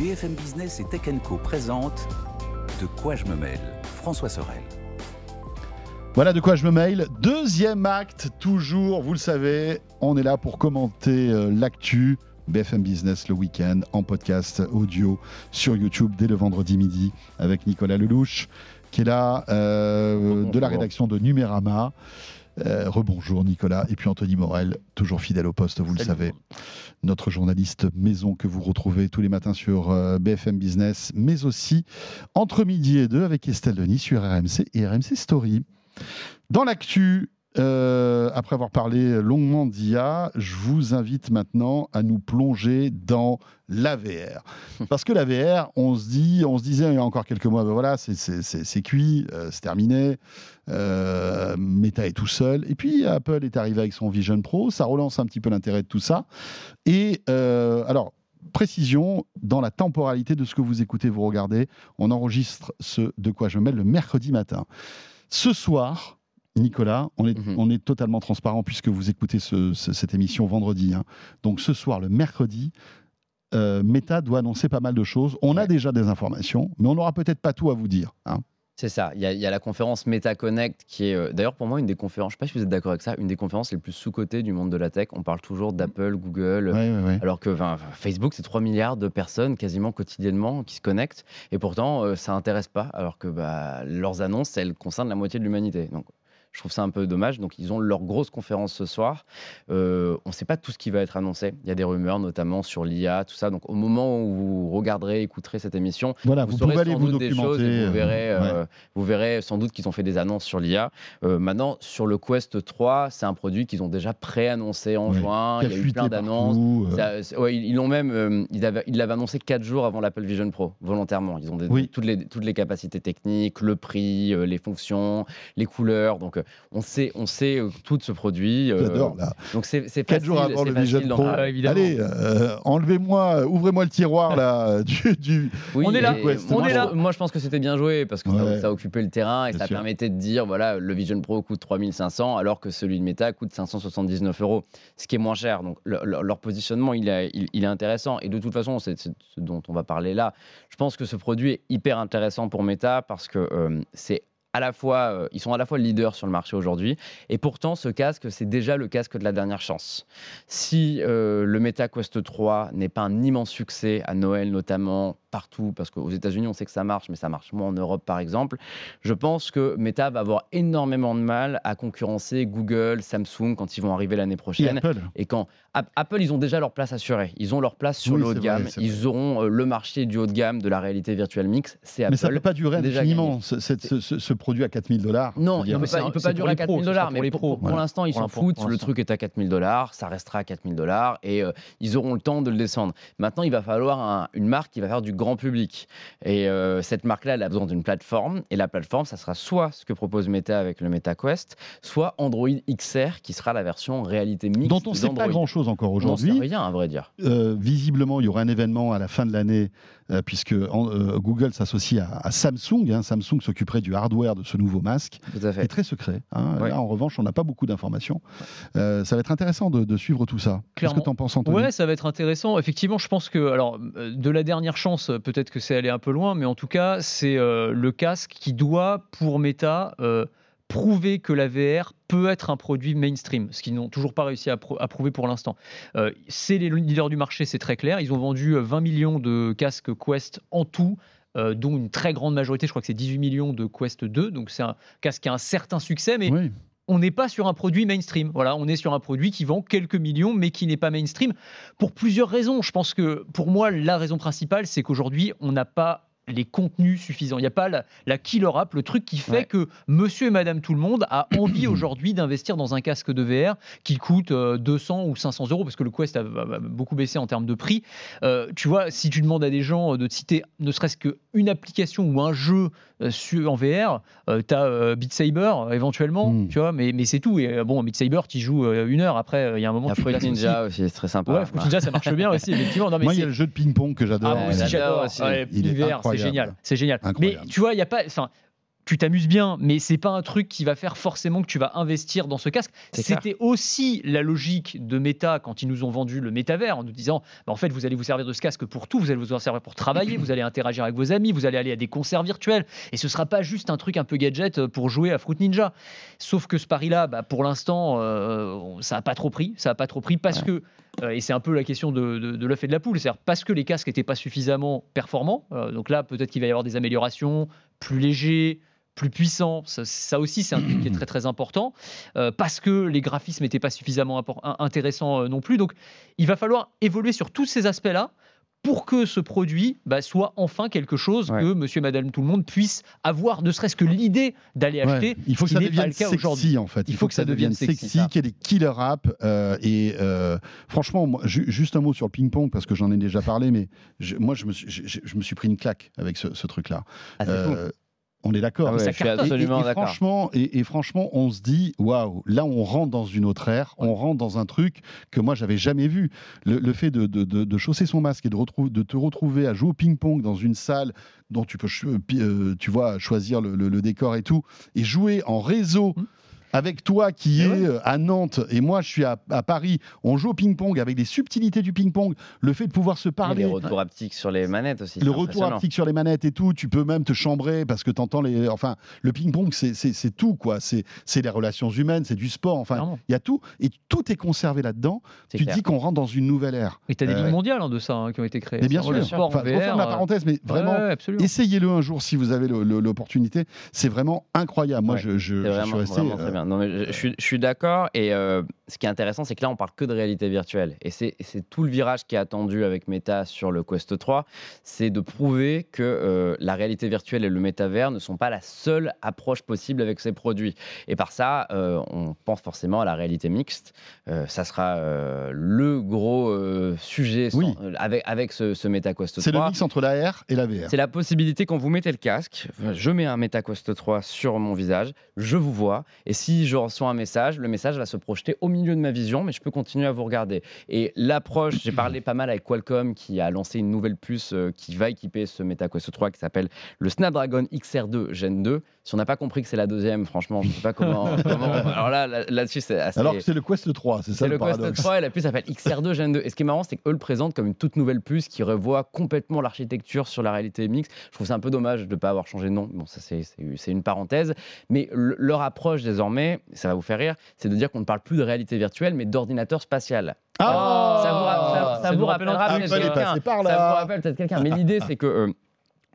BFM Business et Tech Co présente De quoi je me mêle François Sorel. Voilà de quoi je me mail. Deuxième acte, toujours, vous le savez, on est là pour commenter euh, l'actu. BFM Business le week-end en podcast audio sur YouTube dès le vendredi midi avec Nicolas Lelouch qui est là euh, de la rédaction de Numérama. Euh, rebonjour Nicolas. Et puis Anthony Morel, toujours fidèle au poste, vous le savez, notre journaliste maison que vous retrouvez tous les matins sur euh, BFM Business, mais aussi entre midi et deux avec Estelle Denis sur RMC et RMC Story. Dans l'actu, euh, après avoir parlé longuement d'IA, je vous invite maintenant à nous plonger dans l'AVR. Parce que l'AVR, on se dit, on se disait il y a encore quelques mois, ben voilà, c'est cuit, euh, c'est terminé. Euh, Meta est tout seul. Et puis Apple est arrivé avec son Vision Pro, ça relance un petit peu l'intérêt de tout ça. Et alors, précision dans la temporalité de ce que vous écoutez, vous regardez. On enregistre ce de quoi je me mêle le mercredi matin. Ce soir, Nicolas, on est, mhm. on est totalement transparent puisque vous écoutez cette émission vendredi. Hein. Donc ce soir, le mercredi, euh, Meta doit annoncer pas mal de choses. On a déjà des informations, mais on n'aura peut-être pas tout à vous dire. Hein. C'est ça. Il y, a, la conférence Meta Connect qui est, euh, d'ailleurs, pour moi, une des conférences, je ne sais pas si vous êtes d'accord avec ça, une des conférences les plus sous-cotées du monde de la tech. On parle toujours d'Apple, Google, alors que Facebook, c'est 3 milliards de personnes quasiment quotidiennement qui se connectent. Et pourtant, euh, ça n'intéresse pas, alors que bah, leurs annonces, elles concernent la moitié de l'humanité. Donc, je trouve ça un peu dommage. Donc, ils ont leur grosse conférence ce soir. Euh, on ne sait pas tout ce qui va être annoncé. Il y a des rumeurs, notamment sur l'IA, tout ça. Donc, au moment où vous regarderez, écouterez cette émission, voilà, vous, pouvez aller vous des choses vous verrez, euh, vous verrez sans doute qu'ils ont fait des annonces sur l'IA. Euh, maintenant, sur le Quest 3, c'est un produit qu'ils ont déjà pré-annoncé en juin. Il y a eu plein d'annonces. ils l'ont même, ils l'avaient annoncé 4 jours avant l'Apple Vision Pro, volontairement. Ils ont toutes, les, toutes les capacités techniques, le prix, les fonctions, les couleurs. Donc, on sait, on sait euh, tout de ce produit. Euh, J'adore là. Donc c'est facile. Quatre jours avant le Vision Pro. Ah, Allez, euh, enlevez-moi, ouvrez-moi le tiroir là du. on est là. on est là. Moi, je pense que c'était bien joué parce que ça, a occupé le terrain et ça permettait de dire voilà, le Vision Pro coûte 3500 alors que celui de Meta coûte 579 euros, ce qui est moins cher. Donc leur positionnement, il, est intéressant et de toute façon, c'est ce dont on va parler là. Je pense que ce produit est hyper intéressant pour Meta parce que c'est à la fois, euh, ils sont à la fois leaders sur le marché aujourd'hui, et pourtant ce casque, c'est déjà le casque de la dernière chance. Si euh, le Meta Quest 3 n'est pas un immense succès à Noël notamment, partout, parce qu'aux États-Unis, on sait que ça marche, mais ça marche moins en Europe, par exemple. Je pense que Meta va avoir énormément de mal à concurrencer Google, Samsung quand ils vont arriver l'année prochaine. Et, quand Apple, ils ont déjà leur place assurée. Ils ont leur place sur le haut de gamme. ils auront euh, le marché du haut de gamme de la réalité virtuelle mix. C'est Apple. Mais ça ne peut pas durer indéfiniment, ce, ce, produit à 4000 dollars. Non, il ne peut, pas, durer à 4000 dollars. Mais pour, pour, l'instant, ils s'en foutent. Le truc est à 4000 dollars. Ça restera à 4000 dollars. Et euh, ils auront le temps de le descendre. Maintenant, il va falloir une marque qui va faire du grand public. Et euh, cette marque-là, elle a besoin d'une plateforme. Et la plateforme, ça sera soit ce que propose Meta avec le MetaQuest, soit Android XR, qui sera la version réalité mixte. Dont on ne sait pas grand-chose encore aujourd'hui. Rien, à vrai dire. Euh, visiblement, il y aura un événement à la fin de l'année, euh, puisque Google s'associe à, Samsung. Hein. Samsung s'occuperait du hardware de ce nouveau masque. Tout à fait. C'est très secret. Hein. Là, en revanche, on n'a pas beaucoup d'informations. ça va être intéressant de, suivre tout ça. Qu'est-ce que tu en penses, Anthony? Ouais, ça va être intéressant. Effectivement, je pense que, alors, de la dernière chance, peut-être que c'est aller un peu loin, mais en tout cas, c'est euh, le casque qui doit, pour Meta, euh, prouver que la VR peut être un produit mainstream, ce qu'ils n'ont toujours pas réussi à, prouver pour l'instant. Euh, c'est les leaders du marché, c'est très clair. Ils ont vendu 20 millions de casques Quest en tout. dont une très grande majorité, je crois que c'est 18 millions de Quest 2, donc c'est un casque qui a un certain succès, mais on n'est pas sur un produit mainstream. Voilà, on est sur un produit qui vend quelques millions, mais qui n'est pas mainstream pour plusieurs raisons. Je pense que pour moi, la raison principale, c'est qu'aujourd'hui, on n'a pas les contenus suffisants. Il n'y a pas la, killer app, le truc qui fait que monsieur et madame tout le monde a envie aujourd'hui d'investir dans un casque de VR qui coûte 200 euh, ou 500 euros, parce que le Quest a, beaucoup baissé en termes de prix. Euh, tu vois, si tu demandes à des gens de te citer ne serait-ce qu'une application ou un jeu euh, en VR, tu as Beat Saber éventuellement, hmm. tu vois, mais, mais c'est tout. Et bon, Beat Saber, tu joues une heure, après, il y a un moment... Fruit Ninja aussi, c'est très sympa. Ouais, Fruit Ninja, ça marche bien aussi, effectivement. Moi, il y a le jeu de ping-pong que j'adore. Ah, moi aussi, j'adore. il est génial, c'est génial. Mais tu vois, il y a pas tu t'amuses bien, mais c'est pas un truc qui va faire forcément que tu vas investir dans ce casque. C'était aussi la logique de Meta quand ils nous ont vendu le métavers en nous disant bah, en fait, vous allez vous servir de ce casque pour tout, vous allez vous en servir pour travailler, vous allez interagir avec vos amis, vous allez aller à des concerts virtuels, et ce sera pas juste un truc un peu gadget pour jouer à Fruit Ninja. Sauf que ce pari-là, bah, pour l'instant, euh, ça a pas trop pris, ça a pas trop pris parce que euh, et c'est un peu la question de, de, l'œuf et de la poule, c'est-à-dire parce que les casques n'étaient pas suffisamment performants. Euh, donc là, peut-être qu'il va y avoir des améliorations, plus légers, plus puissants. Ça, aussi, c'est un truc qui est très très important euh, parce que les graphismes n'étaient pas suffisamment intéressants non plus. Donc, il va falloir évoluer sur tous ces aspects-là pour que ce produit bah, soit enfin quelque chose que monsieur, madame, tout le monde puisse avoir, ne serait-ce que l'idée d'aller acheter. Il faut que ça devienne sexy, en fait. Il, faut, que, ça, devienne sexy, qu'il y ait des killer apps. Euh, et euh, franchement, moi, juste un mot sur le ping-pong, parce que j'en ai déjà parlé, mais moi, je me, suis, je, me suis pris une claque avec ce, truc-là. Ah, on est d'accord. Ah je suis absolument d'accord. Franchement, et, franchement, on se dit, waouh, là, on rentre dans une autre ère, on rentre dans un truc que moi, j'avais jamais vu. Le, fait de, de, chausser son masque et de, de te retrouver à jouer au ping-pong dans une salle dont tu peux, euh, tu vois, choisir le, décor et tout, et jouer en réseau. Mmh avec toi qui est euh, à Nantes et moi je suis à, Paris, on joue au ping-pong avec les subtilités du ping-pong, le fait de pouvoir se parler. Et les retours haptiques sur les manettes aussi. Le retour haptique sur les manettes et tout, tu peux même te chambrer parce que tu entends les. Enfin, le ping-pong, c'est tout, quoi. C'est les relations humaines, c'est du sport, enfin, il y a tout. Et tout est conservé là-dedans. Tu dis qu'on rentre dans une nouvelle ère. Et tu as des euh, ligues mondiales hein, de ça hein, qui ont été créées. Mais bien sûr, le sport enfin, VR, la parenthèse, mais vraiment, essayez-le un jour si vous avez l'opportunité. C'est vraiment incroyable. Moi, je, je, je, suis resté. très bien. Non, mais je, suis je suis d'accord. Et euh, ce qui est intéressant, c'est que là, on parle que de réalité virtuelle. Et c'est tout le virage qui est attendu avec Meta sur le Quest 3. C'est de prouver que euh, la réalité virtuelle et le métavers ne sont pas la seule approche possible avec ces produits. Et par ça, euh, on pense forcément à la réalité mixte. ça sera le gros sujet avec, avec ce, ce Meta Quest 3. C'est le mix entre la R et la VR. C'est la possibilité quand vous mettez le casque, je mets un Meta Quest 3 sur mon visage, je vous vois. Et si je reçois un message, le message va se projeter au milieu de ma vision, mais je peux continuer à vous regarder. Et l'approche, j'ai parlé pas mal avec Qualcomm qui a lancé une nouvelle puce euh, qui va équiper ce MetaQuest 3 qui s'appelle le Snapdragon XR2 Gen 2. Si on n'a pas compris que c'est la deuxième, franchement, je ne sais pas comment. Alors là, là-dessus, c'est assez. Alors que c'est le Quest 3, c'est ça le, le Quest 3 et la puce s'appelle XR2 Gen 2. Et ce qui est marrant, c'est qu'eux le présentent comme une toute nouvelle puce qui revoit complètement l'architecture sur la réalité mixte. Je trouve ça un peu dommage de ne pas avoir changé de nom. Bon, ça, c'est une parenthèse. Mais leur approche désormais, ça va vous faire rire, c'est de dire qu'on ne parle plus de réalité virtuelle, mais d'ordinateur spatial. Ah ça vous, ça, vous rappellera peut-être quelqu'un. Mais l'idée, c'est que euh,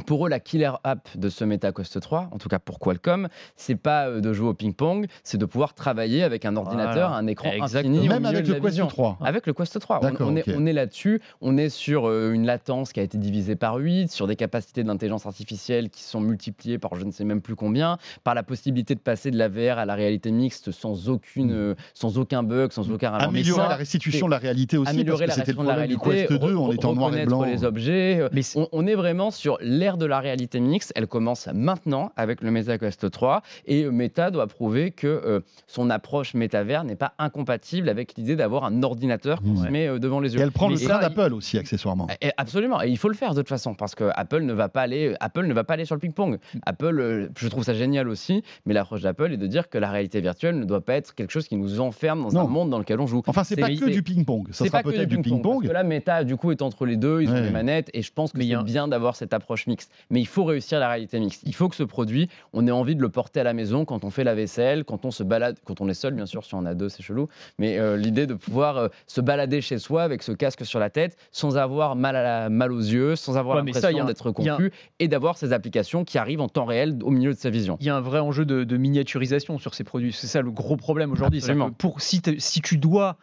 pour eux, la killer app de ce MetaQuest 3, en tout cas pour Qualcomm, c'est pas euh, de jouer au ping-pong, c'est de pouvoir travailler avec un ordinateur, un écran Exactement. infini. Même avec le Quest 3. Avec le Quest 3. On, est, on est là-dessus. On est sur euh, une latence qui a été divisée par 8, sur des capacités d'intelligence artificielle qui sont multipliées par je ne sais même plus combien, par la possibilité de passer de la VR à la réalité mixte sans, aucune, mm. euh, sans aucun bug, sans aucun Améliorer la restitution de la réalité aussi. Améliorer la restitution de la réalité. Quest 2, on est en noir et blanc. les objets. Mais on, on est vraiment sur les de la réalité mixte, elle commence maintenant avec le MetaQuest 3 et Meta doit prouver que euh, son approche métavers n'est pas incompatible avec l'idée d'avoir un ordinateur qui se met euh, devant les yeux. Et elle prend le train d'Apple aussi accessoirement. Et absolument, et il faut le faire de toute façon parce que Apple ne va pas aller, Apple ne va pas aller sur le ping-pong. Apple, euh, je trouve ça génial aussi, mais l'approche d'Apple est de dire que la réalité virtuelle ne doit pas être quelque chose qui nous enferme dans un monde dans lequel on joue. Enfin, c'est pas que du ping-pong. Ça sera peut-être du ping-pong. parce que là, Meta du coup est entre les deux, ils ont les manettes et je pense que c'est bien d'avoir cette approche mixte mais il faut réussir la réalité mixte. Il faut que ce produit, on ait envie de le porter à la maison quand on fait la vaisselle, quand on se balade, quand on est seul, bien sûr, si on a deux, c'est chelou, mais euh, l'idée de pouvoir euh, se balader chez soi avec ce casque sur la tête sans avoir mal, à la, mal aux yeux, sans avoir l'impression d'être confus et d'avoir ces applications qui arrivent en temps réel au milieu de sa vision. Il y a un vrai enjeu de, miniaturisation sur ces produits. C'est ça le gros problème aujourd'hui. Pour si, si tu dois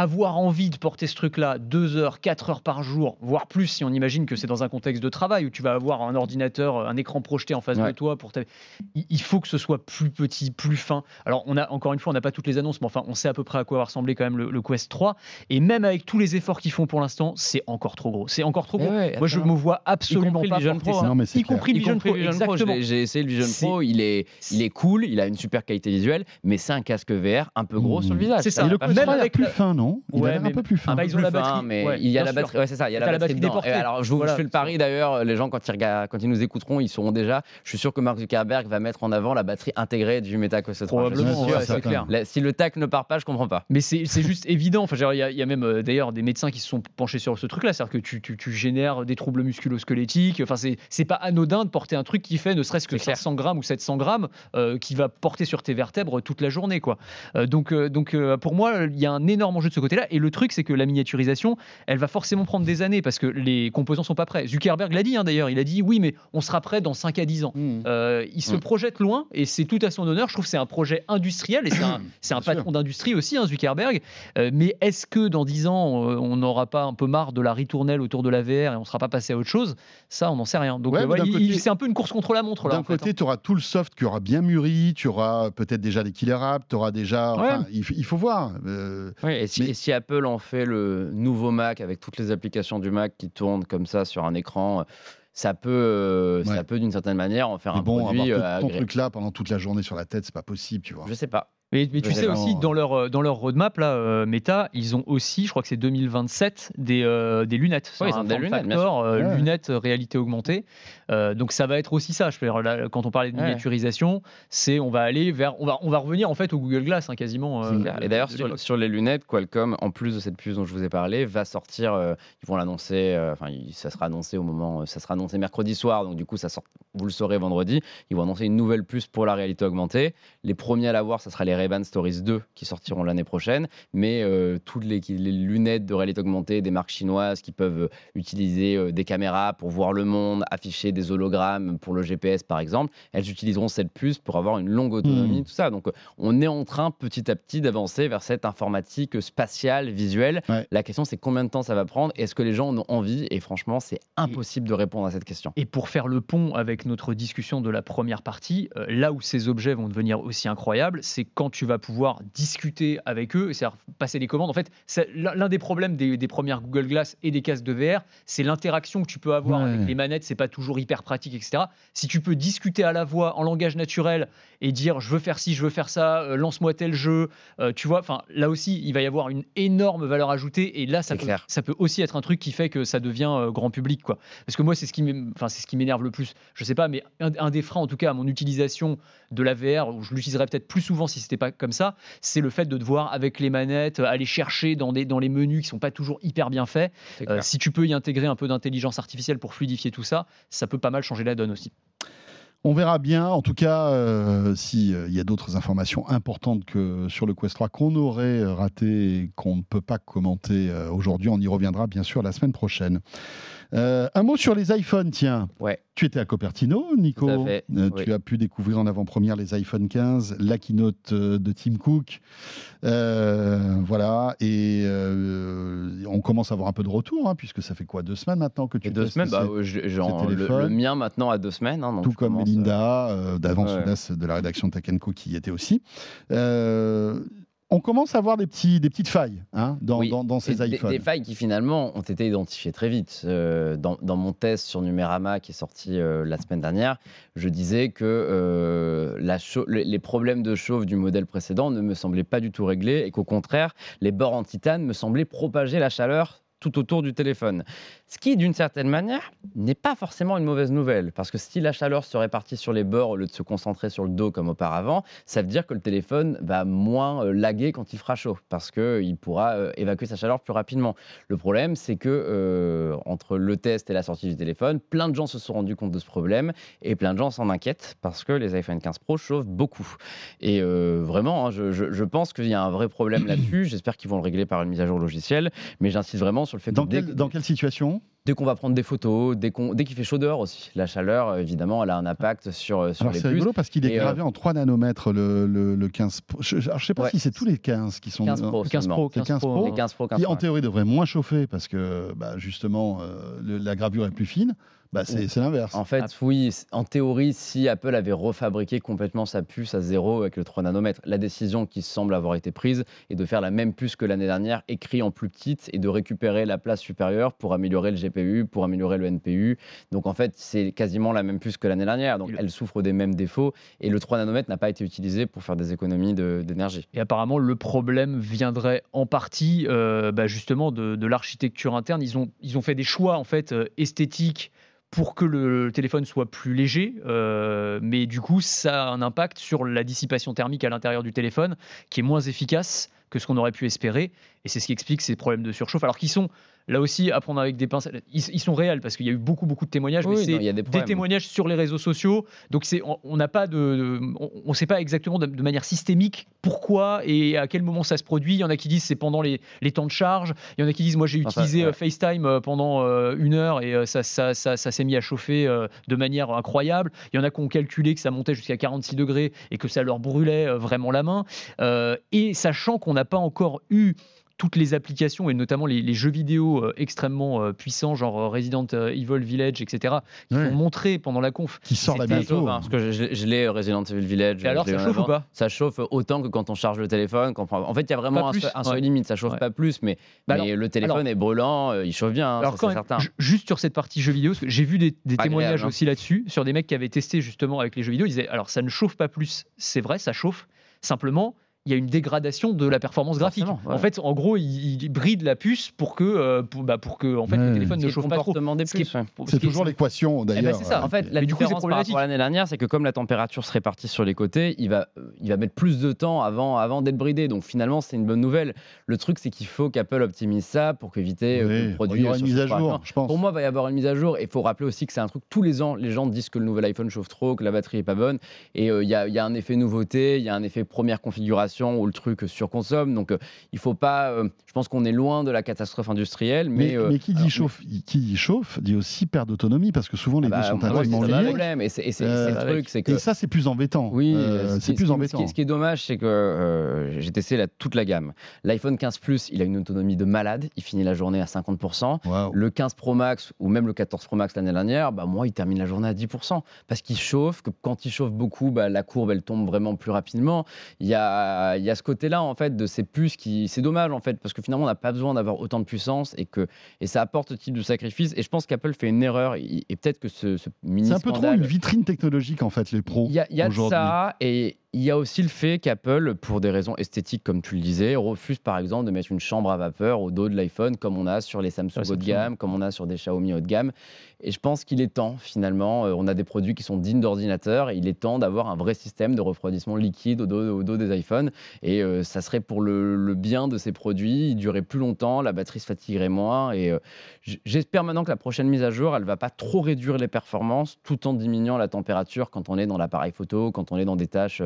avoir envie de porter ce truc-là 2 heures, 4 heures par jour, voire plus si on imagine que c'est dans un contexte de travail où tu vas avoir un ordinateur, un écran projeté en face de toi pour il faut que ce soit plus petit, plus fin. Alors on a encore une fois, on n'a pas toutes les annonces, mais enfin on sait à peu près à quoi va ressembler quand même le, Quest 3 et même avec tous les efforts qu'ils font pour l'instant, c'est encore trop gros. C'est encore trop gros. Moi je me vois absolument pas Vision Pro, ça. Non, mais y compris le Vision Pro. J'ai essayé le Vision Pro, il est, il est cool, il a une super qualité visuelle, mais c'est un casque VR un peu gros sur le visage. C'est ça. Le même avec plus fin, non? Non Il a l'air un peu plus fin. Ah bah, ils ont la batterie, mais il y a la batterie. Ouais, c'est ça. Il y a la batterie, alors, je, fais le pari d'ailleurs. Les gens, quand ils, regardent, quand ils nous écouteront, ils sauront déjà. Je suis sûr que Mark Zuckerberg va mettre en avant la batterie intégrée du Meta Quest 3. Probablement, c'est clair. Si le tac ne part pas, je comprends pas. Mais c'est juste évident. Enfin, il y, a même euh, d'ailleurs des médecins qui se sont penchés sur ce truc-là, c'est-à-dire que tu, tu, génères des troubles musculo-squelettiques. Enfin, c'est pas anodin de porter un truc qui fait ne serait-ce que 500 grammes ou 700 grammes, euh, qui va porter sur tes vertèbres toute la journée, quoi. Euh, donc, donc pour moi, il y a un énorme enjeu de ce côté-là. Et le truc, c'est que la miniaturisation, elle va forcément prendre des années parce que les composants sont pas prêts. Zuckerberg l'a dit hein, d'ailleurs. Il a dit oui, mais on sera prêt dans 5 à 10 ans. Mmh. il se mmh. projette loin et c'est tout à son honneur. Je trouve que c'est un projet industriel et c'est un, patron d'industrie aussi, hein, Zuckerberg. mais est-ce que dans 10 ans, on n'aura pas un peu marre de la ritournelle autour de la VR et on ne sera pas passé à autre chose? Ça, on n'en sait rien. Donc, c'est un peu une course contre la montre. D'un côté, hein. tu auras tout le soft qui aura bien mûri, tu auras peut-être déjà des killer apps, tu auras déjà. il, faut voir. Euh, et, si, Apple en fait le nouveau Mac avec toutes les applications du Mac qui tournent comme ça sur un écran ça peut, euh, ça peut d'une certaine manière en faire un bon, produit. Avoir ton truc là pendant toute la journée sur la tête, c'est pas possible, tu vois. Je sais pas. Mais, tu sais aussi, dans leur, euh, dans leur roadmap, là, euh, Meta, ils ont aussi, je crois que c'est 2027, des, euh, des lunettes. Oui, ils ont des lunettes, factor, lunettes réalité augmentée. donc ça va être aussi ça. Je veux dire, quand on parlait de miniaturisation, c'est on va aller vers, on va, on va revenir en fait au Google Glass hein, quasiment. Et d'ailleurs sur, sur, les lunettes, Qualcomm, en plus de cette puce dont je vous ai parlé, va sortir. ils vont l'annoncer. Enfin, ça sera annoncé au moment, ça sera annoncé mercredi soir. Donc du coup, ça sort. Vous le saurez vendredi. Ils vont annoncer une nouvelle puce pour la réalité augmentée. Les premiers à l'avoir, ça sera les ray Stories 2 qui sortiront l'année prochaine, mais euh, toutes les, lunettes de réalité augmentée des marques chinoises qui peuvent euh, utiliser euh, des caméras pour voir le monde, afficher des hologrammes pour le GPS par exemple, elles utiliseront cette puce pour avoir une longue autonomie, hmm. tout ça. Donc on est en train petit à petit d'avancer vers cette informatique spatiale, visuelle. La question c'est combien de temps ça va prendre Est-ce que les gens en ont envie? Et franchement, c'est impossible de répondre à cette question. Et pour faire le pont avec notre discussion de la première partie, là où ces objets vont devenir aussi incroyables, c'est quand tu vas pouvoir discuter avec eux, c'est-à-dire passer les commandes. En fait, l'un des problèmes des, premières Google Glass et des casques de VR, c'est l'interaction que tu peux avoir avec les manettes. C'est pas toujours hyper pratique, etc. Si tu peux discuter à la voix en langage naturel et dire je veux faire ci, je veux faire ça, euh, lance-moi tel jeu, euh, tu vois. Enfin, là aussi, il va y avoir une énorme valeur ajoutée et là, ça peut, ça peut aussi être un truc qui fait que ça devient euh, grand public, quoi. Parce que moi, c'est ce qui m'énerve le plus. Je sais pas, mais un, un, des freins, en tout cas, à mon utilisation de la VR, où je l'utiliserais peut-être plus souvent si c'était pas comme ça c'est le fait de devoir, avec les manettes, aller chercher dans, des, dans les menus qui sont pas toujours hyper bien faits. Euh, si tu peux y intégrer un peu d'intelligence artificielle pour fluidifier tout ça, ça peut pas mal changer la donne aussi. On verra bien, en tout cas, euh, s'il euh, y a d'autres informations importantes que sur le Quest 3 qu'on aurait raté et qu'on ne peut pas commenter aujourd'hui. On y reviendra bien sûr la semaine prochaine. Euh, un mot sur les iPhones, tiens. Ouais. Tu étais à Cupertino, Nico. Euh, tu as pu découvrir en avant-première les iPhone 15, la keynote euh, de Tim Cook. voilà. Et on commence à avoir un peu de retour, hein, puisque ça fait quoi Deux semaines maintenant que tu et Deux semaines, bah, genre, le, mien maintenant à deux semaines. Hein, Tout comme Melinda, d'avance de la rédaction de Tech qui y était aussi on commence à voir des, petits, des petites failles hein, dans, dans, ces iPhones. Des, failles qui finalement ont été identifiées très vite. Euh, dans, mon test sur Numérama qui est sorti euh, la semaine dernière, je disais que euh, la les problèmes de chauffe du modèle précédent ne me semblaient pas du tout réglés et qu'au contraire, les bords en titane me semblaient propager la chaleur tout autour du téléphone. Ce qui, d'une certaine manière, n'est pas forcément une mauvaise nouvelle, parce que si la chaleur se répartit sur les bords au lieu de se concentrer sur le dos comme auparavant, ça veut dire que le téléphone va moins euh, laguer quand il fera chaud, parce qu'il pourra euh, évacuer sa chaleur plus rapidement. Le problème, c'est que euh, entre le test et la sortie du téléphone, plein de gens se sont rendus compte de ce problème, et plein de gens s'en inquiètent, parce que les iPhone 15 Pro chauffent beaucoup. Et vraiment, hein, je, je, pense qu'il y a un vrai problème là-dessus, j'espère qu'ils vont le régler par une mise à jour logicielle, mais j'insiste vraiment sur le fait dans Dans quelle situation? Dès qu'on va prendre des photos, dès, dès qu'il fait chaud dehors aussi. La chaleur, évidemment, elle a un impact sur, sur alors les C'est rigolo parce qu'il est euh, gravé en 3 nanomètres, le, le, 15 Pro. Je ne sais pas si c'est tous les 15 qui sont... 15 Pro, 15 Pro, 15 Pro, 15 Pro, qui en théorie devraient moins chauffer parce que bah, justement, euh, la gravure est plus fine. Bah, c'est l'inverse. En fait, oui, en théorie, si Apple avait refabriqué complètement sa puce à zéro avec le 3 nanomètres, la décision qui semble avoir été prise est de faire la même puce que l'année dernière, écrit en plus petite, et de récupérer la place supérieure pour améliorer le GPU, pour améliorer le NPU. Donc en fait, c'est quasiment la même puce que l'année dernière. Donc elle souffre des mêmes défauts, et le 3 nanomètres n'a pas été utilisé pour faire des économies d'énergie. et apparemment, le problème viendrait en partie euh, bah, justement de, de l'architecture interne. Ils ont, ils ont fait des choix en fait euh, esthétiques pour que le téléphone soit plus léger, euh, mais du coup, ça a un impact sur la dissipation thermique à l'intérieur du téléphone, qui est moins efficace que ce qu'on aurait pu espérer, et c'est ce qui explique ces problèmes de surchauffe, alors qu'ils sont là aussi à prendre avec des pincettes. Ils, sont réels parce qu'il y a eu beaucoup beaucoup de témoignages, mais c'est des, témoignages sur les réseaux sociaux. Donc c'est on n'a pas de, on ne sait pas exactement de, manière systémique pourquoi et à quel moment ça se produit. Il y en a qui disent c'est pendant les, les, temps de charge. Il y en a qui disent moi j'ai utilisé euh, FaceTime euh, pendant euh, une heure et ça, ça, ça, ça s'est mis à chauffer de manière incroyable. Il y en a qui ont calculé que ça montait jusqu'à 46 degrés et que ça leur brûlait vraiment la main. et sachant qu'on n'a pas encore eu toutes les applications et notamment les, jeux vidéo euh, extrêmement euh, puissants, genre euh, Resident Evil Village, etc., qui ont montré pendant la conf. Qui sort la bientôt. Hein, parce que je, l'ai Resident Evil Village. Et alors, ça chauffe ou pas? Ça chauffe autant que quand on charge le téléphone. En fait, il y a vraiment un, seuil limite. Ça chauffe pas plus, mais, bah le téléphone est brûlant, il chauffe bien, hein, alors, certain. Juste sur cette partie jeux vidéo, j'ai vu des, témoignages hein. aussi là-dessus, sur des mecs qui avaient testé justement avec les jeux vidéo. Ils disaient alors ça ne chauffe pas plus, c'est vrai, ça chauffe. Simplement, il y a une dégradation de la performance graphique. En fait, en gros, il, bride la puce pour que, euh, bah, pour, que en fait, le téléphone ne chauffe pas trop. C'est toujours l'équation d'ailleurs. Eh ben, c'est ça. En fait, la différence par rapport à l'année dernière, c'est que comme la température se répartit sur les côtés, il va, il va mettre plus de temps avant, avant d'être bridé. Donc finalement, c'est une bonne nouvelle. Le truc, c'est qu'il faut qu'Apple optimise ça pour éviter euh, le produit. Il y aura une mise à jour, je pense. Pour moi, il va y avoir une mise à jour. Et il faut rappeler aussi que c'est un truc tous les ans, les gens disent que le nouvel iPhone chauffe trop, que la batterie est pas bonne. Et euh, il y, a un effet nouveauté, il y a un effet première configuration où le truc surconsomme. Donc, euh, il faut pas. Euh, je pense qu'on est loin de la catastrophe industrielle. Mais, mais, qui, dit chauffe, qui dit chauffe dit aussi perte d'autonomie parce que souvent les ah deux bah, sont intimement liés. problème. Et, c'est, le truc, c'est que. Et ça, c'est plus embêtant. Oui, c'est plus embêtant. Ce qui, est dommage, c'est que j'ai testé la, toute la gamme. L'iPhone 15 Plus, il a une autonomie de malade. Il finit la journée à 50%. Le 15 Pro Max ou même le 14 Pro Max l'année dernière, bah, moi, il termine la journée à 10%. Parce qu'il chauffe, que quand il chauffe beaucoup, bah, la courbe, elle tombe vraiment plus rapidement. Il y a, il y a ce côté-là en fait de ces puces qui c'est dommage en fait parce que finalement on n'a pas besoin d'avoir autant de puissance et que et ça apporte ce type de sacrifice. Et je pense qu'Apple fait une erreur et, peut-être que ce, ce mini c'est un peu trop une vitrine technologique en fait les pros il y a, y a de ça et il y a aussi le fait qu'Apple, pour des raisons esthétiques, comme tu le disais, refuse par exemple de mettre une chambre à vapeur au dos de l'iPhone, comme on a sur les Samsung haut de gamme, comme on a sur des Xiaomi haut de gamme. Et je pense qu'il est temps, finalement, euh, on a des produits qui sont dignes d'ordinateur, il est temps d'avoir un vrai système de refroidissement liquide au dos, des iPhones. Et euh, ça serait pour le, bien de ces produits, il durerait plus longtemps, la batterie se fatiguerait moins. Et euh, j'espère maintenant que la prochaine mise à jour, elle va pas trop réduire les performances, tout en diminuant la température quand on est dans l'appareil photo, quand on est dans des tâches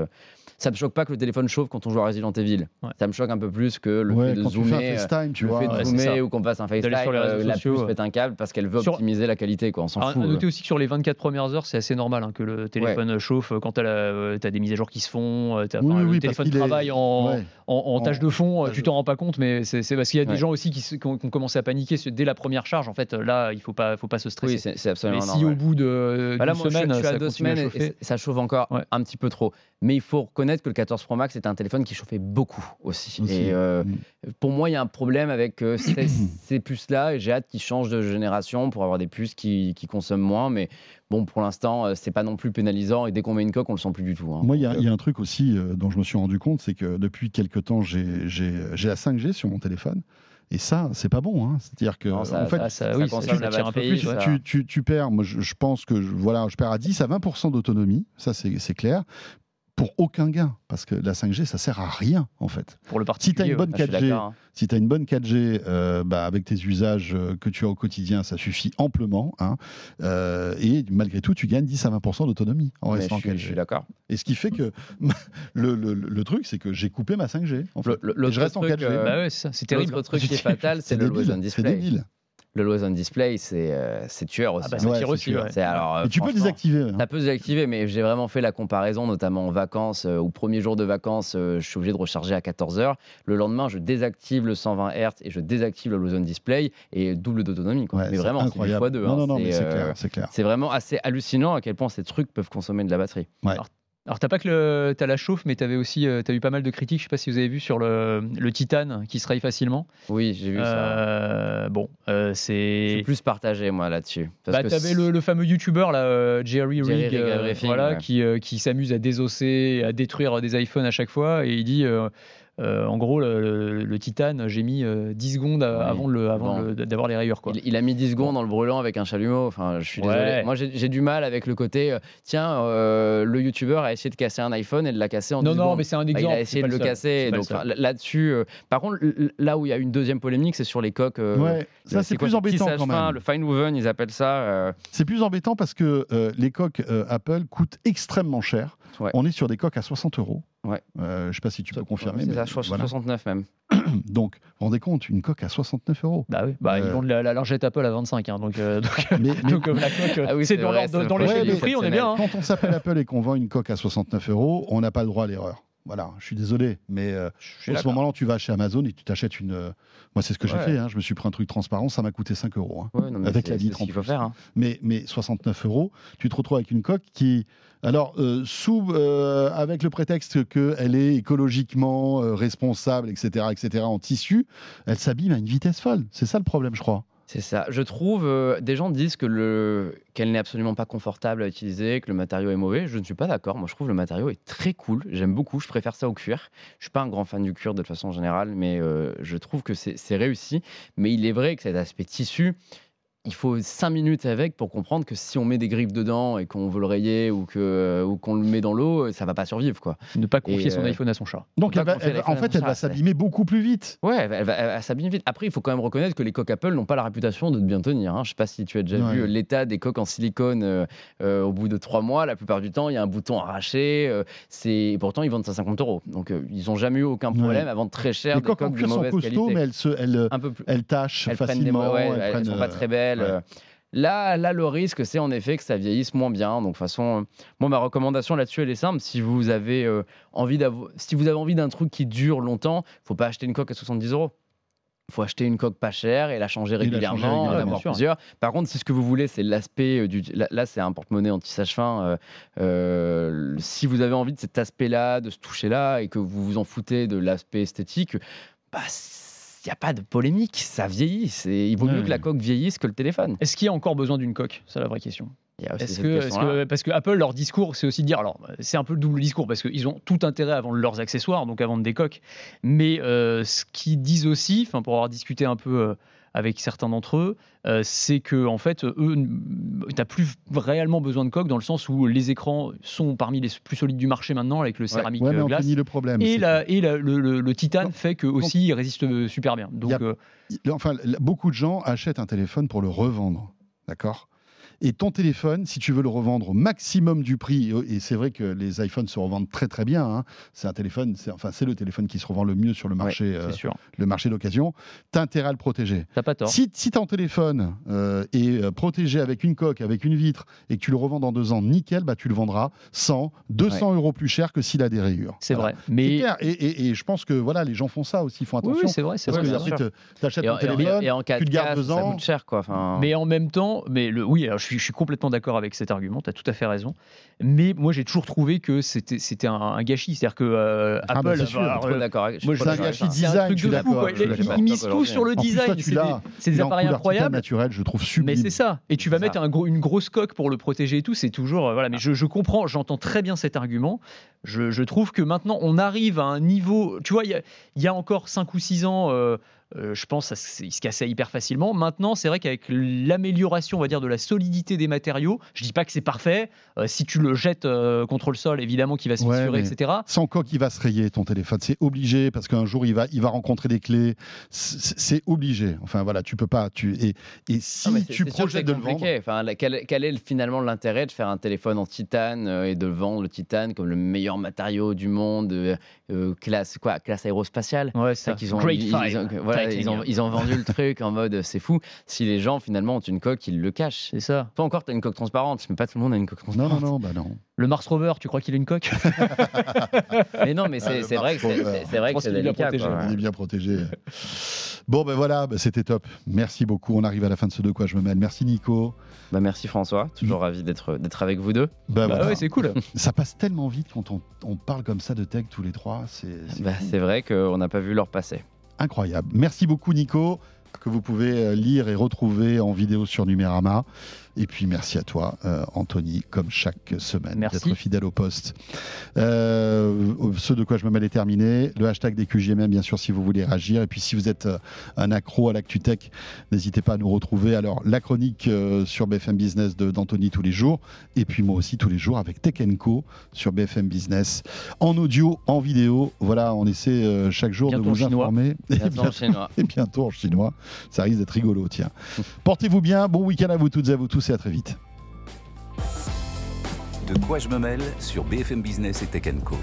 ça me choque pas que le téléphone chauffe quand on joue à Resident Evil. Ça me choque un peu plus que le fait de zoomer, FaceTime, tu le vois. fait de zoomer ou qu'on fasse un FaceTime, sur les réseaux euh, la puce pète un câble parce qu'elle veut optimiser la qualité. Quoi. On s'en fout. À noter aussi que sur les 24 premières heures, c'est assez normal hein, que le téléphone chauffe quand tu as, euh, as, des mises à jour qui se font. Euh, le téléphone travaille en, en, tâche de fond. Tu t'en rends pas compte, mais c'est parce qu'il y a des gens aussi qui, ont, commencé à paniquer dès la première charge. En fait, là, il faut pas, faut pas se stresser. Oui, c'est absolument. Mais si au bout de semaine, ça deux semaines, ça chauffe encore un petit peu trop. Mais faut reconnaître que le 14 Pro Max est un téléphone qui chauffait beaucoup aussi. Et euh, mm. pour moi, il y a un problème avec euh, ces, puces-là. Et j'ai hâte qu'ils changent de génération pour avoir des puces qui, consomment moins. Mais bon, pour l'instant, euh, c'est pas non plus pénalisant. Et dès qu'on met une coque, on le sent plus du tout. Hein. Moi, il y, a un truc aussi dont je me suis rendu compte, c'est que depuis quelques temps, j'ai la 5G sur mon téléphone. Et ça, c'est pas bon. Hein. C'est-à-dire que, en fait, oui, un peu plus. Tu, tu, tu, perds, moi, je, je, pense que voilà, je perds à 10 à 20% d'autonomie, ça c'est clair pour aucun gain, parce que la 5G, ça sert à rien en fait. Pour le si tu as une bonne 4G, hein. si as une bonne 4G euh, bah, avec tes usages euh, que tu as au quotidien, ça suffit amplement. Hein, euh, et malgré tout, tu gagnes 10 à 20% d'autonomie en restant en 4G. Je suis d'accord. Et ce qui fait que le, le, le, truc, c'est que j'ai coupé ma 5G. En fait. je reste en 4G. Bah ouais, c'est terrible. L'autre truc qui est fatal, c'est le Display. C'est débile. Le on Display, c'est euh, tueur aussi. Ah bah, hein. aussi. Alors, euh, tu peux désactiver. Hein. Ça peut désactiver, mais j'ai vraiment fait la comparaison, notamment en vacances ou premier jour de vacances, je suis obligé de recharger à 14h. Le lendemain, je désactive le 120 Hz et je désactive le on Display et double d'autonomie. mais vraiment, c'est fois deux. Non, non, non, mais c'est clair. C'est vraiment assez hallucinant à quel point ces trucs peuvent consommer de la batterie. Alors, t'as pas que le, as la chauffe, mais t'avais aussi, euh, as eu pas mal de critiques. Je sais pas si vous avez vu sur le, le titane qui se raye facilement. Oui, j'ai vu ça. Euh, bon, euh, c'est. Je suis plus partagé moi là-dessus. Bah, t'avais le, le, fameux YouTuber là, Jerry, Rig, voilà, qui, qui s'amuse à désosser, à détruire des iPhones à chaque fois, et il dit euh, en gros, le, titane, j'ai mis 10 euh, secondes avant, le, avant d'avoir les rayures. Quoi. Il, a mis 10 secondes dans le brûlant avec un chalumeau. Enfin, je suis désolé. Moi, j'ai du mal avec le côté euh, tiens, le youtubeur a essayé de casser un iPhone et de l'a casser en non, 10 non, secondes. mais c'est un exemple. il a essayé de le, casser. Donc là-dessus, par contre, là où il y a une deuxième polémique, c'est sur les coques. ouais, ça c'est plus embêtant quand même. le fine woven, ils appellent ça. C'est plus embêtant parce que les coques Apple coûtent extrêmement cher. On est sur des coques à 60 euros. Ouais. Euh, je ne sais pas si tu peux confirmer. C'est 69 même. donc, vous vous rendez compte, une coque à 69 euros. Bah oui, bah, ils euh, vendent la, la, lingette Apple à 25. Hein, donc, euh, donc, donc la coque, ah c'est dans, dans l'échelle des prix, on est bien. Hein. Quand on s'appelle Apple et qu'on vend une coque à 69 euros, on n'a pas le droit à l'erreur. Voilà, je suis désolé, mais euh, en ce moment-là, tu vas chez Amazon et tu t'achètes une. Euh, moi, c'est ce que j'ai fait. Hein, je me suis pris un truc transparent, ça m'a coûté 5 euros. Hein, avec la vitre en faut faire. Hein. Mais, mais 69 euros, tu te retrouves avec une coque qui. Alors, euh, sous, avec le prétexte qu'elle est écologiquement responsable, etc., etc., en tissu, elle s'abîme à une vitesse folle. C'est ça le problème, je crois. C'est ça. Je trouve, euh, des gens disent que le, qu'elle n'est absolument pas confortable à utiliser, que le matériau est mauvais. Je ne suis pas d'accord. Moi, je trouve le matériau est très cool. J'aime beaucoup. Je préfère ça au cuir. Je suis pas un grand fan du cuir de façon générale, mais euh, je trouve que c'est réussi. Mais il est vrai que cet aspect tissu, il faut 5 minutes avec pour comprendre que si on met des griffes dedans et qu'on veut le rayer ou qu'on euh, ou qu'on le met dans l'eau, ça va pas survivre. quoi. Ne pas confier son euh, iPhone à son chat. Donc en fait, elle va s'abîmer beaucoup plus vite. Ouais, elle va, s'abîmer vite. Après, il faut quand même reconnaître que les coques Apple n'ont pas la réputation de bien tenir. Hein. Je sais pas si tu as déjà vu l'état des coques en silicone euh, au bout de 3 mois. La plupart du temps, il y a un bouton arraché. c'est Pourtant, ils vendent 150 euros. Donc, ils n'ont jamais eu aucun problème à vendre très cher les des coques, en cuir sont costauds, mais elles, se, elles, un peu plus... elles tâchent facilement. elles, ne sont pas très belles. Là, là, le risque, c'est en effet que ça vieillisse moins bien. Donc, de toute façon, moi, ma recommandation là-dessus, elle est simple. Si vous avez euh, envie si vous avez envie d'un truc qui dure longtemps, faut pas acheter une coque à 70 euros. Il faut acheter une coque pas chère et la changer régulièrement, en avoir plusieurs. Par contre, si ce que vous voulez, c'est l'aspect euh, du. Là, c'est un porte-monnaie anti-sage-fin. Euh, si vous avez envie de cet aspect-là, de ce toucher-là, et que vous vous en foutez de l'aspect esthétique, bah, n'y a pas de polémique, ça vieillit. Il vaut mieux que la coque vieillisse que le téléphone. Est-ce qu'il y a encore besoin d'une coque? C'est la vraie question. Est-ce que, parce que Apple, leur discours, c'est aussi de dire, alors c'est un peu le double discours, parce qu'ils ont tout intérêt à vendre leurs accessoires, donc à vendre des coques, mais euh, ce qu'ils disent aussi, pour avoir discuté un peu euh, avec certains d'entre eux, euh, c'est que en fait, eux, tu n'as plus réellement besoin de coque dans le sens où les écrans sont parmi les plus solides du marché maintenant avec le céramique ouais, mais glace. le problème. Et, la, et le, le, titane fait que aussi il résiste super bien. Donc, enfin, beaucoup de gens achètent un téléphone pour le revendre, d'accord? Et ton téléphone, si tu veux le revendre au maximum du prix, et c'est vrai que les iPhones se revendent très très bien, hein, c'est un téléphone, c'est enfin c'est le téléphone qui se revend le mieux sur le marché, euh, le marché d'occasion. T'as intérêt à le protéger. T'as pas tort. Si, si ton téléphone euh, est euh, protégé avec une coque, avec une vitre, et que tu le revends dans deux ans, nickel, bah tu le vendras 100, 200 euros plus cher que s'il a des rayures. C'est vrai. Mais et, et, je pense que voilà, les gens font ça aussi, font attention. Oui, c'est vrai, c'est vrai. Parce que tu achètes ton téléphone, et en tu le gardes deux ans. Ça coûte cher, quoi. Mais en même temps, mais le, oui, alors je suis, je suis complètement d'accord avec cet argument, tu as tout à fait raison. Mais moi, j'ai toujours trouvé que c'était un, un, gâchis. C'est-à-dire que euh, ah bah, Apple. Bah, euh, d'accord. Moi, c'est un gâchis design. Un truc de fou, Ils misent tout sur le design. C'est des appareils incroyables. naturel, je trouve sublime. Mais c'est ça. Et tu vas mettre un gros, une grosse coque pour le protéger et tout. C'est toujours. Euh, voilà. Mais je, je comprends, j'entends très bien cet argument. Je, je, trouve que maintenant, on arrive à un niveau. Tu vois, il y, y, a encore 5 ou 6 ans. Euh, je pense qu'il se cassait hyper facilement. Maintenant, c'est vrai qu'avec l'amélioration, on va dire, de la solidité des matériaux, je dis pas que c'est parfait. Euh, si tu le jettes euh, contre le sol, évidemment qu'il va se fissurer, etc. Sans coque, il va se rayer ton téléphone. C'est obligé parce qu'un jour il va, il va rencontrer des clés. C'est obligé. Enfin voilà, tu peux pas. Tu et, et si tu projettes de le vendre, enfin, quel, est finalement l'intérêt de faire un téléphone en titane et de vendre le titane comme le meilleur matériau du monde, classe quoi, classe aérospatiale? Ouais, ça. Great ils, ils, ont, ils ont vendu le truc en mode c'est fou. Si les gens finalement ont une coque, ils le cachent. C'est ça. Toi encore, tu as une coque transparente, mais pas tout le monde a une coque transparente. Non, non, non, bah non. Le Mars Rover, tu crois qu'il a une coque? Mais non, mais c'est ah, vrai, que c'est vrai que c'est bien protégé. Il est bien protégé. Bon, ben voilà, ben c'était top. Merci beaucoup. On arrive à la fin de ce De quoi je me mêle. Merci Nico. Bah merci François. Toujours ravi d'être avec vous deux. Bah, bah ouais, c'est cool. Ça passe tellement vite quand on, on, parle comme ça de tech tous les trois. C'est bah, vrai qu'on n'a pas vu leur passer. Incroyable. Merci beaucoup Nico que vous pouvez euh, lire et retrouver en vidéo sur Numérama. Et puis merci à toi, euh, Anthony, comme chaque semaine, d'être fidèle au poste. Euh, ce de quoi je me mêle est terminé. Le hashtag des QGMM, bien sûr, si vous voulez réagir. Et puis si vous êtes euh, un accro à l'ActuTech, n'hésitez pas à nous retrouver. Alors, la chronique sur BFM Business d'Anthony tous les jours. Et puis moi aussi tous les jours avec Tech Co sur BFM Business. En audio, en vidéo. Voilà, on essaie chaque jour de vous informer. et, bientôt, en chinois. et bientôt en chinois. Ça risque d'être rigolo, tiens. Portez-vous bien. Bon week-end à vous toutes et à vous à très vite. De quoi je me mêle sur BFM Business et Tech Co.